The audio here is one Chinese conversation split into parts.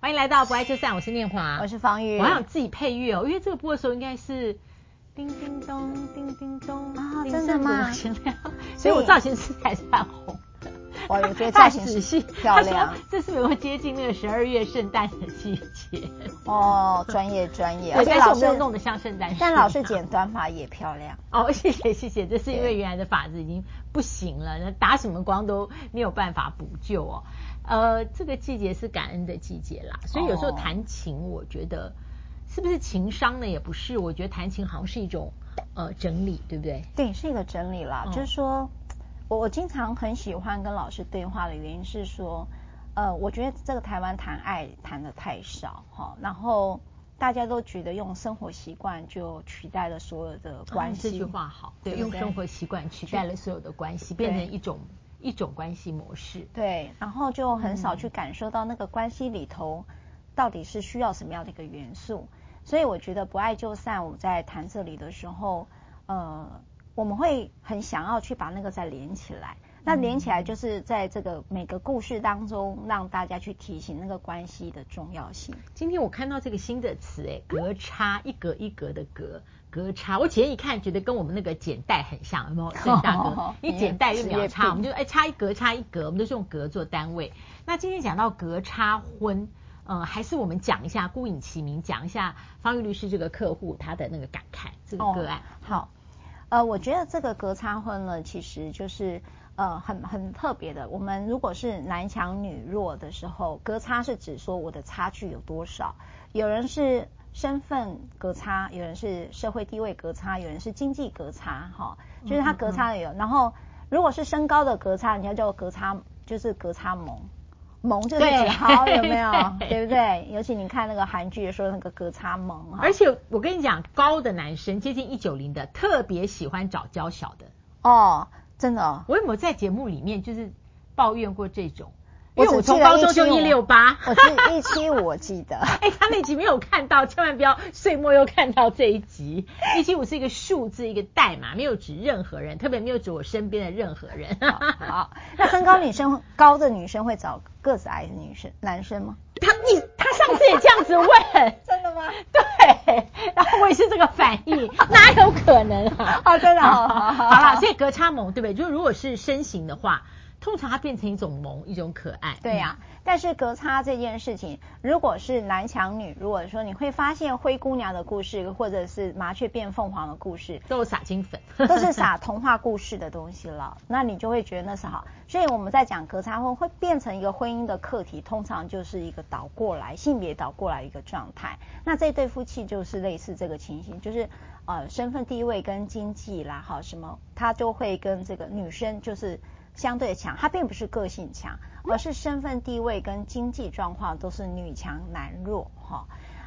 欢迎来到不爱就散，我是念华，我是方玉。我还想自己配乐哦，因为这个播的时候应该是叮叮咚，叮叮咚啊，真的吗？所以我造型师才是很红的。我我觉得造型仔细 漂亮。这是有没有接近那个十二月圣诞的季节？哦，专业专业，而且老师弄得像圣诞树。但老师剪短发也漂亮。哦，谢谢谢谢，这是因为原来的发质已经不行了，那打什么光都没有办法补救哦。呃，这个季节是感恩的季节啦，所以有时候弹琴，我觉得是不是情商呢？也不是，我觉得弹琴好像是一种呃整理，对不对？对，是一个整理啦。哦、就是说，我我经常很喜欢跟老师对话的原因是说，呃，我觉得这个台湾谈爱谈得太少哈，然后大家都觉得用生活习惯就取代了所有的关系。哦、这句话好，对，用生活习惯取代了所有的关系，变成一种。一种关系模式，对，然后就很少去感受到那个关系里头到底是需要什么样的一个元素，所以我觉得不爱就散。我们在谈这里的时候，呃，我们会很想要去把那个再连起来。那连起来就是在这个每个故事当中，让大家去提醒那个关系的重要性。今天我看到这个新的词，哎，隔差，一格一格的格。隔差，我前一看觉得跟我们那个剪带很像，有没有？郑大哥，一剪带一秒差，我们就哎差一格差一格，我们都是用格做单位。那今天讲到隔差婚，嗯，还是我们讲一下，顾影其名，讲一下方玉律师这个客户他的那个感慨，这个个案。哦、好，呃，我觉得这个隔差婚呢，其实就是呃很很特别的。我们如果是男强女弱的时候，隔差是指说我的差距有多少，有人是。身份隔差，有人是社会地位隔差，有人是经济隔差，哈，就是他隔差的有。然后如果是身高的隔差，人家叫隔差，就是隔差萌，萌就是指好，有没有？对不对？尤其你看那个韩剧的时候那个格差萌，而且我跟你讲，高的男生接近一九零的，特别喜欢找娇小的。哦，真的哦？我有没有在节目里面就是抱怨过这种？因为我从高中就一六八，我是一七五，我记得。哎，他那集没有看到，千万不要岁末又看到这一集。一七五是一个数字，一个代码，没有指任何人，特别没有指我身边的任何人。好，好，那身高女生高的女生会找个子矮的女生男生吗？他你他上次也这样子问，真的吗？对，然后我也是这个反应，哪有可能啊？啊，真的，好好好了，所以隔差萌对不对？就如果是身形的话。通常它变成一种萌，一种可爱。对呀、啊，嗯、但是隔差这件事情，如果是男强女，如果说你会发现灰姑娘的故事，或者是麻雀变凤凰的故事，都是撒金粉，都是撒童话故事的东西了。那你就会觉得那是好。所以我们在讲隔差婚会变成一个婚姻的课题，通常就是一个倒过来，性别倒过来一个状态。那这对夫妻就是类似这个情形，就是呃身份地位跟经济啦，哈什么，他就会跟这个女生就是。相对强，他并不是个性强，而是身份地位跟经济状况都是女强男弱哈。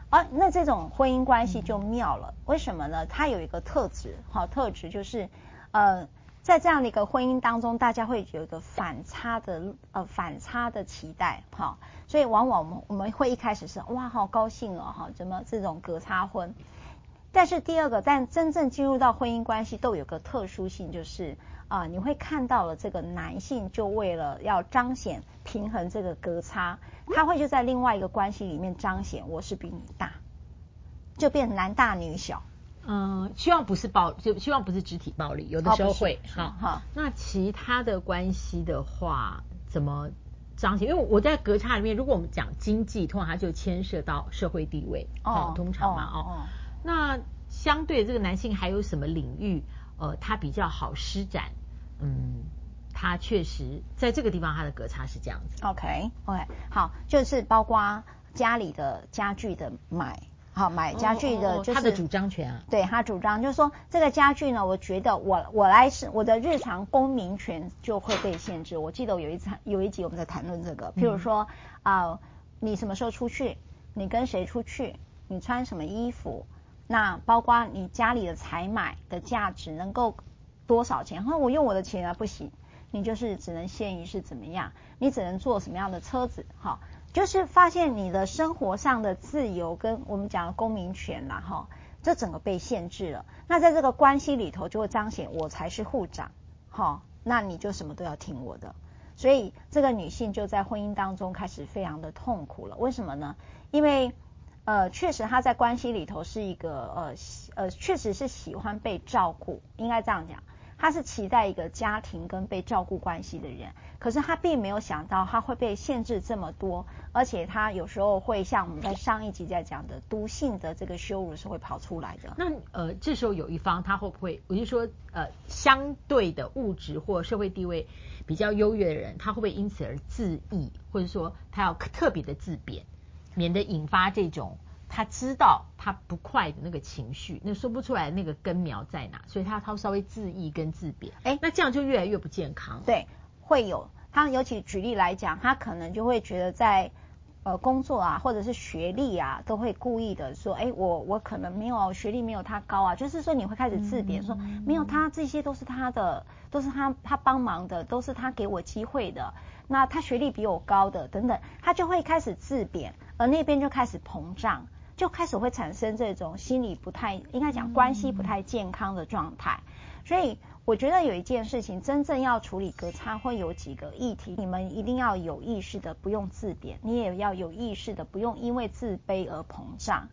而那这种婚姻关系就妙了，为什么呢？它有一个特质，好特质就是，呃，在这样的一个婚姻当中，大家会有一个反差的呃反差的期待哈，所以往往我们我们会一开始是哇好高兴哦哈，怎么这种隔差婚？但是第二个，但真正进入到婚姻关系都有个特殊性，就是。啊，你会看到了这个男性，就为了要彰显平衡这个隔差，他会就在另外一个关系里面彰显我是比你大，就变男大女小。嗯，希望不是暴，就希望不是肢体暴力，有的时候会。好好，那其他的关系的话，怎么彰显？因为我在隔差里面，如果我们讲经济，通常它就牵涉到社会地位。哦，通常嘛，哦，哦，那相对这个男性还有什么领域，呃，他比较好施展？嗯，他确实在这个地方，他的格差是这样子。OK OK，好，就是包括家里的家具的买，好买家具的，就是、哦哦、他的主张权啊。对，他主张就是说，这个家具呢，我觉得我我来是我的日常公民权就会被限制。我记得有一次有一集我们在谈论这个，譬如说啊、呃，你什么时候出去？你跟谁出去？你穿什么衣服？那包括你家里的采买的价值能够。多少钱？我用我的钱啊，不行，你就是只能限于是怎么样，你只能坐什么样的车子，哈，就是发现你的生活上的自由跟我们讲的公民权啦，哈，这整个被限制了。那在这个关系里头，就会彰显我才是护长，哈，那你就什么都要听我的。所以这个女性就在婚姻当中开始非常的痛苦了。为什么呢？因为呃，确实他在关系里头是一个呃呃，确实是喜欢被照顾，应该这样讲。他是期待一个家庭跟被照顾关系的人，可是他并没有想到他会被限制这么多，而且他有时候会像我们在上一集在讲的，毒性的这个羞辱是会跑出来的。那呃，这时候有一方他会不会，我就说呃，相对的物质或社会地位比较优越的人，他会不会因此而自縊，或者说他要特别的自贬，免得引发这种。他知道他不快的那个情绪，那说不出来那个根苗在哪，所以他他稍微自抑跟自贬，哎，那这样就越来越不健康。对，会有他尤其举例来讲，他可能就会觉得在呃工作啊，或者是学历啊，都会故意的说，哎，我我可能没有学历没有他高啊，就是说你会开始自贬，说没有他这些都是他的，都是他他帮忙的，都是他给我机会的，那他学历比我高的等等，他就会开始自贬，而那边就开始膨胀。就开始会产生这种心理不太，应该讲关系不太健康的状态。所以我觉得有一件事情，真正要处理隔差会有几个议题，你们一定要有意识的不用自贬，你也要有意识的不用因为自卑而膨胀。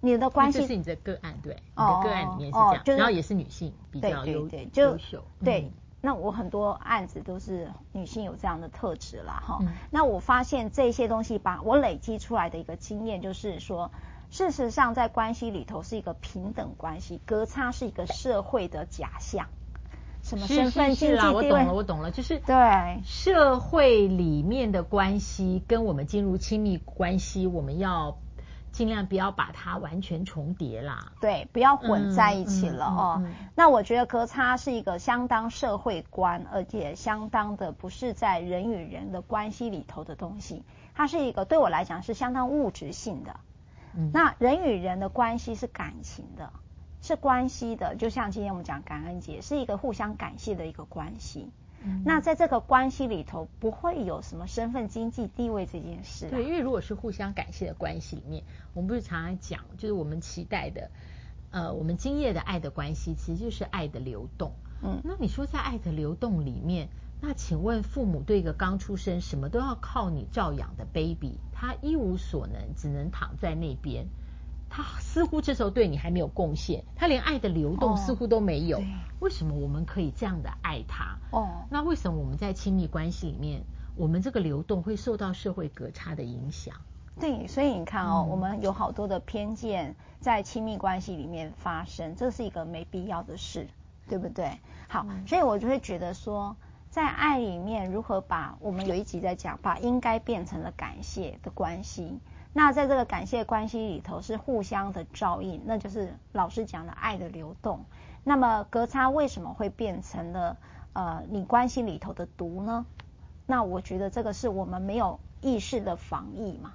你的关系这是你的个案，对，哦、你的个案里面是这样，哦就是、然后也是女性比较优对对对优秀。对，那我很多案子都是女性有这样的特质啦。哈、嗯。那我发现这些东西，把我累积出来的一个经验就是说。事实上，在关系里头是一个平等关系，隔差是一个社会的假象。什么身份、经济地位？是是是啊，我懂了，我懂了，就是对社会里面的关系跟我们进入亲密关系，我们要尽量不要把它完全重叠啦。对，不要混在一起了哦。嗯嗯嗯嗯、那我觉得隔差是一个相当社会观，而且相当的不是在人与人的关系里头的东西。它是一个对我来讲是相当物质性的。那人与人的关系是感情的，是关系的，就像今天我们讲感恩节，是一个互相感谢的一个关系。嗯、那在这个关系里头，不会有什么身份、经济地位这件事、啊。对，因为如果是互相感谢的关系里面，我们不是常常讲，就是我们期待的，呃，我们今夜的爱的关系，其实就是爱的流动。嗯，那你说在爱的流动里面。那请问，父母对一个刚出生、什么都要靠你照养的 baby，他一无所能，只能躺在那边，他似乎这时候对你还没有贡献，他连爱的流动似乎都没有。哦、为什么我们可以这样的爱他？哦，那为什么我们在亲密关系里面，我们这个流动会受到社会隔差的影响？对，所以你看哦，嗯、我们有好多的偏见在亲密关系里面发生，这是一个没必要的事，对不对？好，嗯、所以我就会觉得说。在爱里面，如何把我们有一集在讲，把应该变成了感谢的关系。那在这个感谢关系里头，是互相的照应，那就是老师讲的爱的流动。那么隔差为什么会变成了呃你关系里头的毒呢？那我觉得这个是我们没有意识的防疫嘛，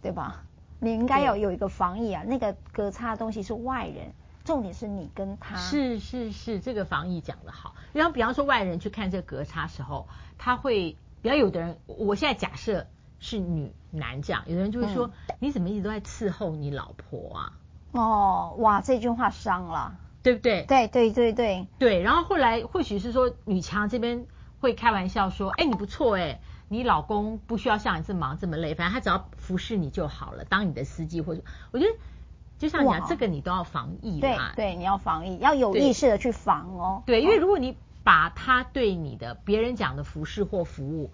对吧？你应该要有一个防疫啊，那个隔差的东西是外人。重点是你跟他是是是，这个防疫讲的好。然后比方说外人去看这个隔差时候，他会比较有的人，我现在假设是女男这样，有的人就会说、嗯、你怎么一直都在伺候你老婆啊？哦，哇，这句话伤了，对不对？对对对对对。然后后来或许是说女强这边会开玩笑说，哎，你不错哎，你老公不需要像你这么忙这么累，反正他只要服侍你就好了，当你的司机或者我觉得。就像你讲，这个你都要防疫嘛。对对，你要防疫，要有意识的去防哦。对，因为如果你把他对你的别人讲的服饰或服务，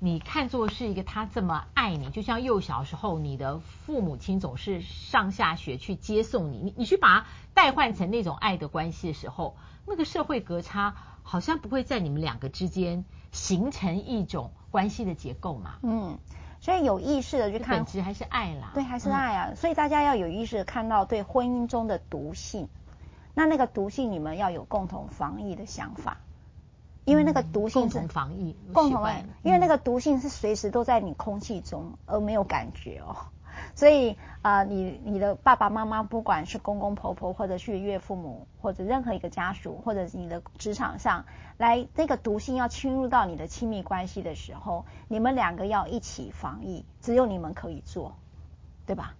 你看作是一个他这么爱你，就像幼小时候你的父母亲总是上下学去接送你，你你去把它代换成那种爱的关系的时候，那个社会隔差好像不会在你们两个之间形成一种关系的结构嘛。嗯。所以有意识的去看，本质还是爱啦。对，还是爱啊。嗯、所以大家要有意识的看到对婚姻中的毒性，那那个毒性你们要有共同防疫的想法，因为那个毒性是、嗯、共同防疫，共同因为那个毒性是随时都在你空气中而没有感觉哦。所以啊、呃，你你的爸爸妈妈，不管是公公婆婆，或者是岳父母，或者任何一个家属，或者你的职场上，来这个毒性要侵入到你的亲密关系的时候，你们两个要一起防疫，只有你们可以做，对吧？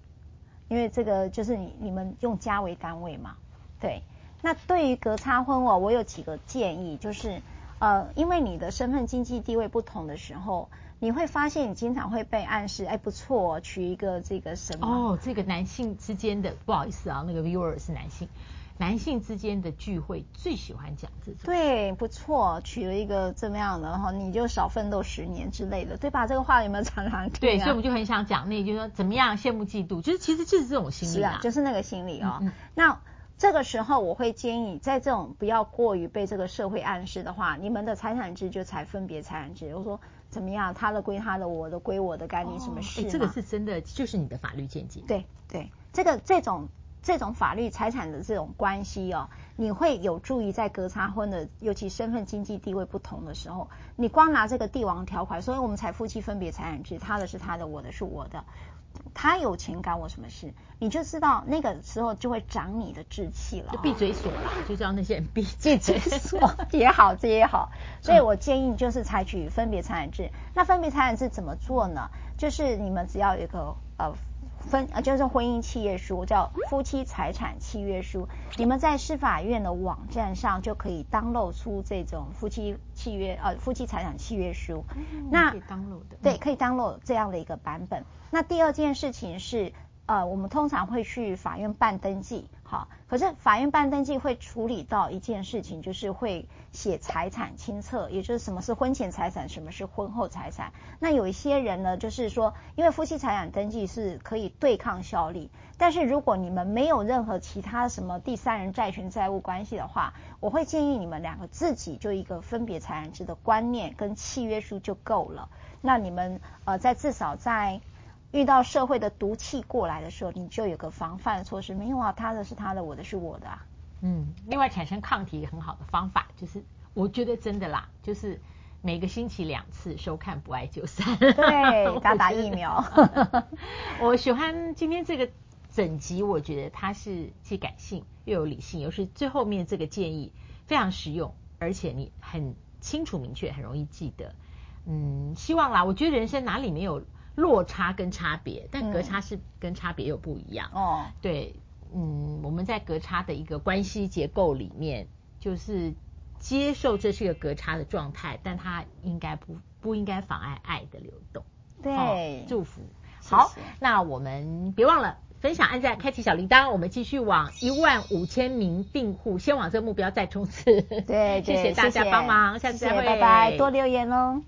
因为这个就是你你们用家为单位嘛，对。那对于隔差婚哦，我有几个建议，就是呃，因为你的身份经济地位不同的时候，你会发现你经常会被暗示，哎，不错，娶一个这个什么？哦，这个男性之间的，不好意思啊，那个 viewer 是男性。男性之间的聚会最喜欢讲这种，对，不错，娶了一个这么样的，然后你就少奋斗十年之类的，对吧？这个话有没有常常听、啊？对，所以我们就很想讲，那就是说怎么样羡慕嫉妒，就是其实就是这种心理、啊，是啊，就是那个心理哦。嗯嗯那这个时候我会建议，在这种不要过于被这个社会暗示的话，你们的财产制就才分别财产制。我说怎么样，他的归他的，我的归我的，干你什么事、哦？这个是真的，就是你的法律见解。对对，这个这种。这种法律财产的这种关系哦，你会有助于在隔差婚的，尤其身份经济地位不同的时候，你光拿这个帝王条款，所以我们才夫妻分别财产制，他的是他的，我的是我的，他有钱干我什么事？你就知道那个时候就会长你的志气了，就闭嘴锁啦，就叫那些人闭闭嘴锁 也好，这也好。所以我建议就是采取分别财产制。那分别财产制怎么做呢？就是你们只要有一个呃。分呃，就是婚姻契约书，叫夫妻财产契约书。你们在司法院的网站上就可以 download 出这种夫妻契约呃夫妻财产契约书。嗯、那可以 download 的。对，可以 download 这样的一个版本。那第二件事情是。呃，我们通常会去法院办登记，好，可是法院办登记会处理到一件事情，就是会写财产清册，也就是什么是婚前财产，什么是婚后财产。那有一些人呢，就是说，因为夫妻财产登记是可以对抗效力，但是如果你们没有任何其他什么第三人债权债务关系的话，我会建议你们两个自己就一个分别财产制的观念跟契约书就够了。那你们呃，在至少在遇到社会的毒气过来的时候，你就有个防范措施。没有啊，他的是他的，我的是我的啊。嗯，另外产生抗体很好的方法，就是我觉得真的啦，就是每个星期两次收看不爱就散。对，打打疫苗。我喜欢今天这个整集，我觉得它是既感性又有理性，又是最后面这个建议非常实用，而且你很清楚明确，很容易记得。嗯，希望啦，我觉得人生哪里没有。落差跟差别，但隔差是跟差别又不一样。哦、嗯，对，嗯，我们在隔差的一个关系结构里面，就是接受这是一个隔差的状态，但它应该不不应该妨碍爱的流动。对，哦、祝福。谢谢。好，那我们别忘了分享、按赞、开启小铃铛，我们继续往一万五千名订户，先往这个目标再冲刺。对，对，谢谢大家帮忙，下次再会，拜拜，多留言哦。